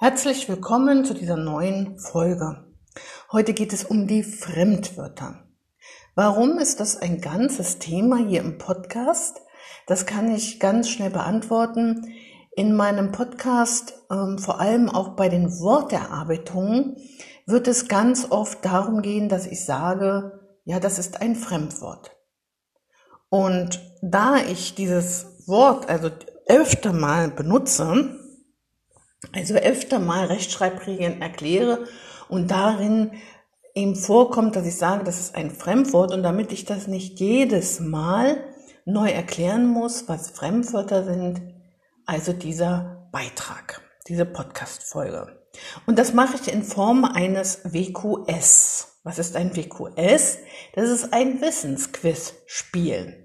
Herzlich willkommen zu dieser neuen Folge. Heute geht es um die Fremdwörter. Warum ist das ein ganzes Thema hier im Podcast? Das kann ich ganz schnell beantworten. In meinem Podcast, ähm, vor allem auch bei den Worterarbeitungen, wird es ganz oft darum gehen, dass ich sage, ja, das ist ein Fremdwort. Und da ich dieses Wort also öfter mal benutze, also öfter mal Rechtschreibregeln erkläre und darin ihm vorkommt, dass ich sage, das ist ein Fremdwort und damit ich das nicht jedes Mal neu erklären muss, was Fremdwörter sind, also dieser Beitrag, diese Podcast-Folge. Und das mache ich in Form eines WQS. Was ist ein WQS? Das ist ein Wissensquiz-Spiel.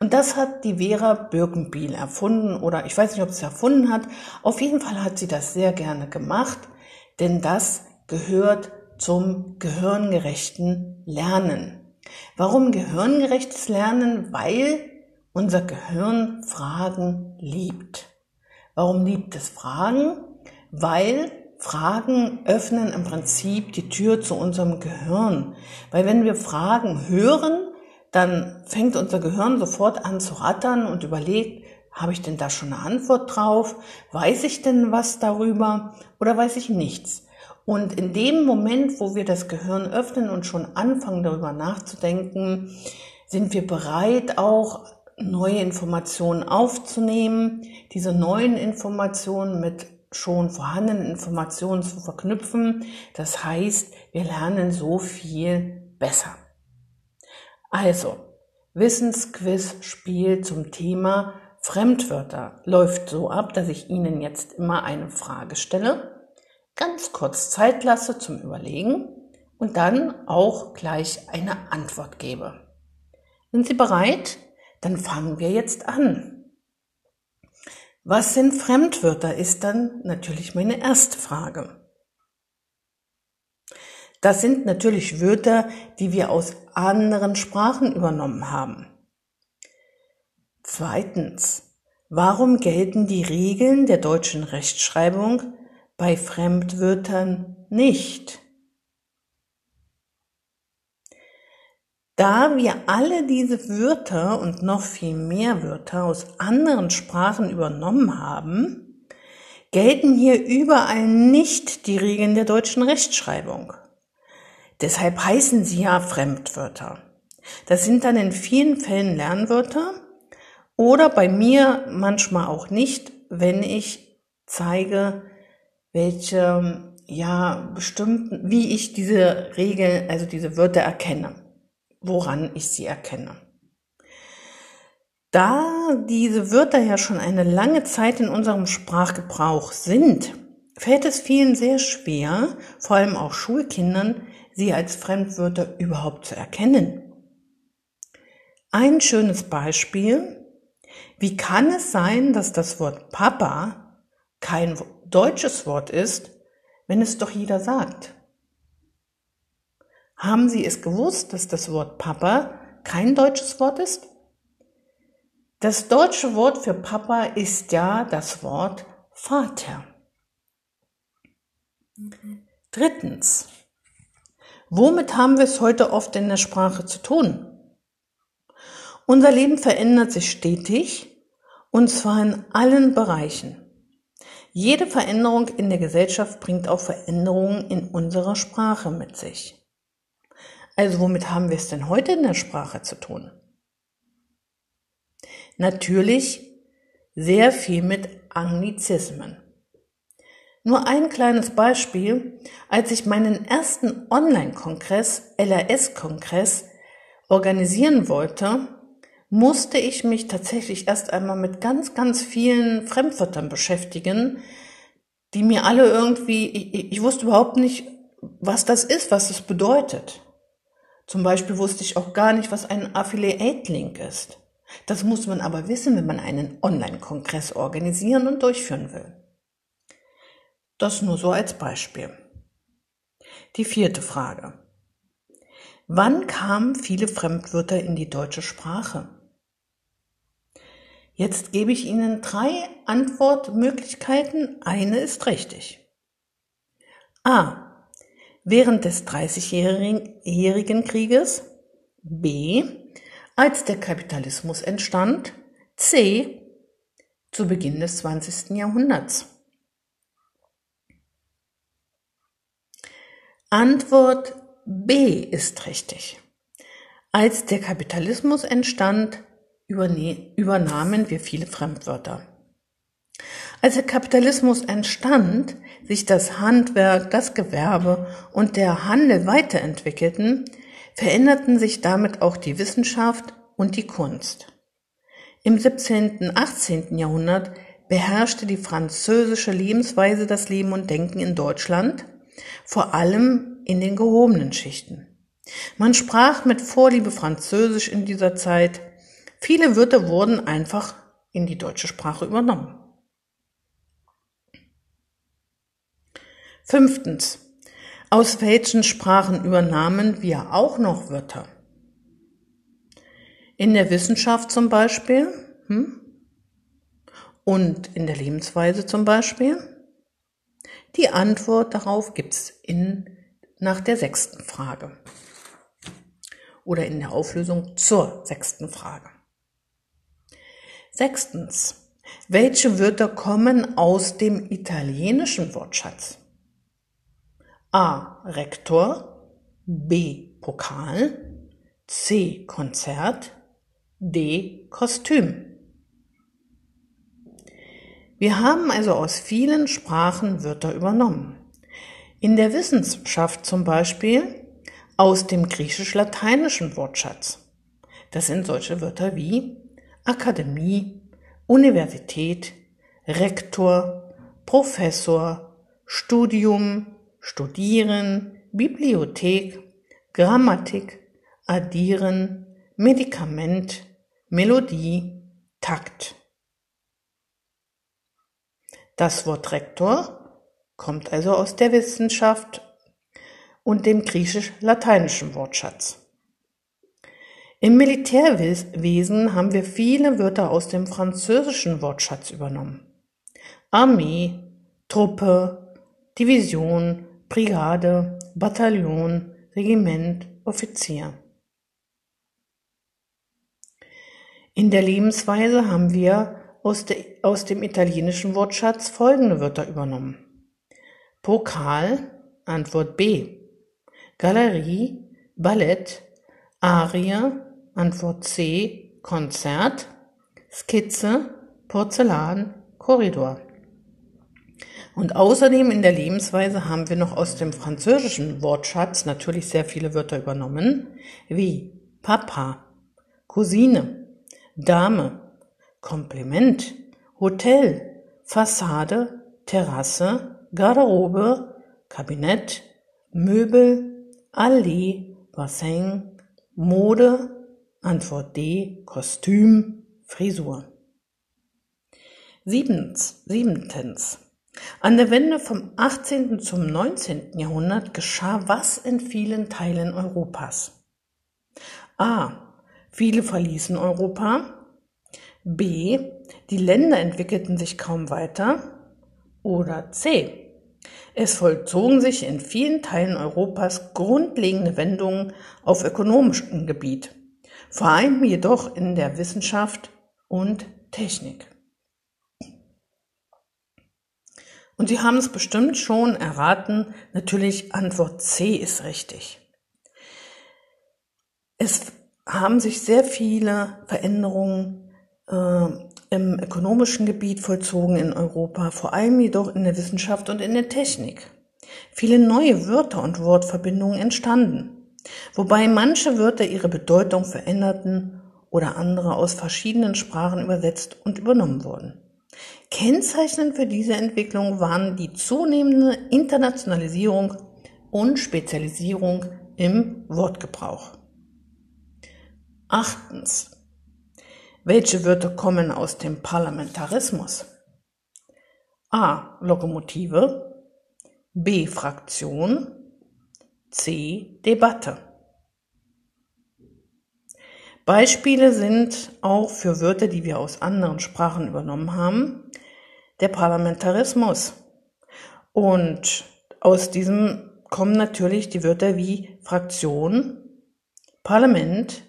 Und das hat die Vera Birkenbiel erfunden oder ich weiß nicht, ob sie es erfunden hat. Auf jeden Fall hat sie das sehr gerne gemacht, denn das gehört zum gehirngerechten Lernen. Warum gehirngerechtes Lernen? Weil unser Gehirn Fragen liebt. Warum liebt es Fragen? Weil Fragen öffnen im Prinzip die Tür zu unserem Gehirn. Weil wenn wir Fragen hören, dann fängt unser Gehirn sofort an zu rattern und überlegt, habe ich denn da schon eine Antwort drauf? Weiß ich denn was darüber oder weiß ich nichts? Und in dem Moment, wo wir das Gehirn öffnen und schon anfangen darüber nachzudenken, sind wir bereit, auch neue Informationen aufzunehmen, diese neuen Informationen mit schon vorhandenen Informationen zu verknüpfen. Das heißt, wir lernen so viel besser. Also, Wissensquiz-Spiel zum Thema Fremdwörter läuft so ab, dass ich Ihnen jetzt immer eine Frage stelle, ganz kurz Zeit lasse zum Überlegen und dann auch gleich eine Antwort gebe. Sind Sie bereit? Dann fangen wir jetzt an. Was sind Fremdwörter ist dann natürlich meine erste Frage. Das sind natürlich Wörter, die wir aus anderen Sprachen übernommen haben. Zweitens, warum gelten die Regeln der deutschen Rechtschreibung bei Fremdwörtern nicht? Da wir alle diese Wörter und noch viel mehr Wörter aus anderen Sprachen übernommen haben, gelten hier überall nicht die Regeln der deutschen Rechtschreibung. Deshalb heißen sie ja Fremdwörter. Das sind dann in vielen Fällen Lernwörter oder bei mir manchmal auch nicht, wenn ich zeige, welche, ja, bestimmten, wie ich diese Regeln, also diese Wörter erkenne, woran ich sie erkenne. Da diese Wörter ja schon eine lange Zeit in unserem Sprachgebrauch sind, fällt es vielen sehr schwer, vor allem auch Schulkindern, sie als Fremdwörter überhaupt zu erkennen. Ein schönes Beispiel. Wie kann es sein, dass das Wort Papa kein deutsches Wort ist, wenn es doch jeder sagt? Haben Sie es gewusst, dass das Wort Papa kein deutsches Wort ist? Das deutsche Wort für Papa ist ja das Wort Vater. Mhm. Drittens. Womit haben wir es heute oft in der Sprache zu tun? Unser Leben verändert sich stetig und zwar in allen Bereichen. Jede Veränderung in der Gesellschaft bringt auch Veränderungen in unserer Sprache mit sich. Also womit haben wir es denn heute in der Sprache zu tun? Natürlich sehr viel mit Anglizismen. Nur ein kleines Beispiel. Als ich meinen ersten Online-Kongress, LRS-Kongress, organisieren wollte, musste ich mich tatsächlich erst einmal mit ganz, ganz vielen Fremdwörtern beschäftigen, die mir alle irgendwie, ich, ich wusste überhaupt nicht, was das ist, was es bedeutet. Zum Beispiel wusste ich auch gar nicht, was ein Affiliate-Link ist. Das muss man aber wissen, wenn man einen Online-Kongress organisieren und durchführen will. Das nur so als Beispiel. Die vierte Frage. Wann kamen viele Fremdwörter in die deutsche Sprache? Jetzt gebe ich Ihnen drei Antwortmöglichkeiten. Eine ist richtig. A. Während des Dreißigjährigen Krieges. B. Als der Kapitalismus entstand. C. Zu Beginn des 20. Jahrhunderts. Antwort B ist richtig. Als der Kapitalismus entstand, übernahmen wir viele Fremdwörter. Als der Kapitalismus entstand, sich das Handwerk, das Gewerbe und der Handel weiterentwickelten, veränderten sich damit auch die Wissenschaft und die Kunst. Im 17., 18. Jahrhundert beherrschte die französische Lebensweise das Leben und Denken in Deutschland, vor allem in den gehobenen Schichten. Man sprach mit Vorliebe Französisch in dieser Zeit. Viele Wörter wurden einfach in die deutsche Sprache übernommen. Fünftens. Aus welchen Sprachen übernahmen wir auch noch Wörter? In der Wissenschaft zum Beispiel hm? und in der Lebensweise zum Beispiel. Die Antwort darauf gibt's in, nach der sechsten Frage oder in der Auflösung zur sechsten Frage. Sechstens. Welche Wörter kommen aus dem italienischen Wortschatz? A. Rektor, B. Pokal, C. Konzert, D. Kostüm. Wir haben also aus vielen Sprachen Wörter übernommen. In der Wissenschaft zum Beispiel aus dem griechisch-lateinischen Wortschatz. Das sind solche Wörter wie Akademie, Universität, Rektor, Professor, Studium, Studieren, Bibliothek, Grammatik, Addieren, Medikament, Melodie, Takt. Das Wort Rektor kommt also aus der Wissenschaft und dem griechisch-lateinischen Wortschatz. Im Militärwesen haben wir viele Wörter aus dem französischen Wortschatz übernommen. Armee, Truppe, Division, Brigade, Bataillon, Regiment, Offizier. In der Lebensweise haben wir aus, de, aus dem italienischen Wortschatz folgende Wörter übernommen. Pokal, Antwort B. Galerie, Ballett, Arie, Antwort C, Konzert, Skizze, Porzellan, Korridor. Und außerdem in der Lebensweise haben wir noch aus dem französischen Wortschatz natürlich sehr viele Wörter übernommen, wie Papa, Cousine, Dame, Kompliment, Hotel, Fassade, Terrasse, Garderobe, Kabinett, Möbel, Allee, Bassin, Mode, Antwort D, Kostüm, Frisur. Siebens, siebentens. An der Wende vom 18. zum 19. Jahrhundert geschah was in vielen Teilen Europas? A. Viele verließen Europa. B. Die Länder entwickelten sich kaum weiter. Oder C. Es vollzogen sich in vielen Teilen Europas grundlegende Wendungen auf ökonomischem Gebiet, vor allem jedoch in der Wissenschaft und Technik. Und Sie haben es bestimmt schon erraten, natürlich Antwort C ist richtig. Es haben sich sehr viele Veränderungen im ökonomischen Gebiet vollzogen in Europa, vor allem jedoch in der Wissenschaft und in der Technik. Viele neue Wörter und Wortverbindungen entstanden, wobei manche Wörter ihre Bedeutung veränderten oder andere aus verschiedenen Sprachen übersetzt und übernommen wurden. Kennzeichnend für diese Entwicklung waren die zunehmende Internationalisierung und Spezialisierung im Wortgebrauch. Achtens. Welche Wörter kommen aus dem Parlamentarismus? A. Lokomotive, B. Fraktion, C. Debatte. Beispiele sind auch für Wörter, die wir aus anderen Sprachen übernommen haben, der Parlamentarismus und aus diesem kommen natürlich die Wörter wie Fraktion, Parlament,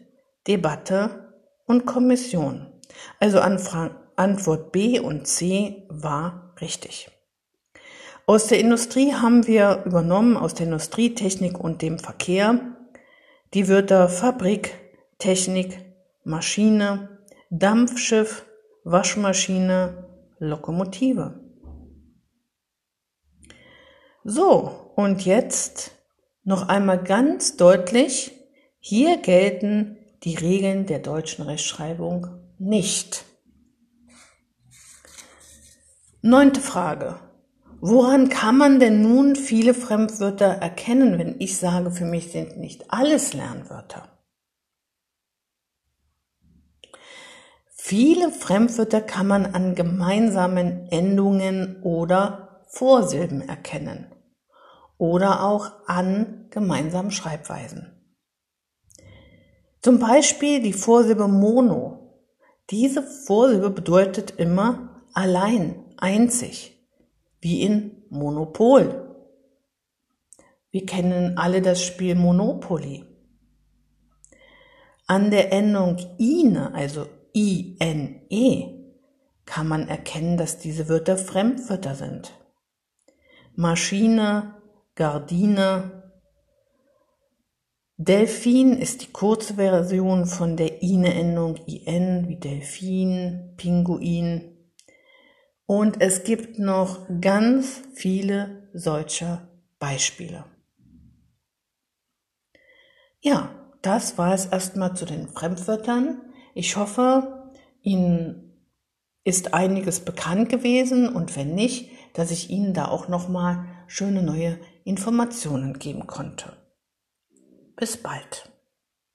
Debatte und Kommission. Also Antwort B und C war richtig. Aus der Industrie haben wir übernommen, aus der Industrie, Technik und dem Verkehr, die Wörter Fabrik, Technik, Maschine, Dampfschiff, Waschmaschine, Lokomotive. So, und jetzt noch einmal ganz deutlich, hier gelten die Regeln der deutschen Rechtschreibung nicht. Neunte Frage. Woran kann man denn nun viele Fremdwörter erkennen, wenn ich sage, für mich sind nicht alles Lernwörter? Viele Fremdwörter kann man an gemeinsamen Endungen oder Vorsilben erkennen oder auch an gemeinsamen Schreibweisen. Zum Beispiel die Vorsilbe mono. Diese Vorsilbe bedeutet immer allein, einzig, wie in Monopol. Wir kennen alle das Spiel Monopoly. An der Endung ine, also ine, kann man erkennen, dass diese Wörter Fremdwörter sind. Maschine, Gardine. Delfin ist die Kurzversion von der ine-Endung in wie Delfin, Pinguin. Und es gibt noch ganz viele solcher Beispiele. Ja, das war es erstmal zu den Fremdwörtern. Ich hoffe, Ihnen ist einiges bekannt gewesen und wenn nicht, dass ich Ihnen da auch nochmal schöne neue Informationen geben konnte. Bis bald.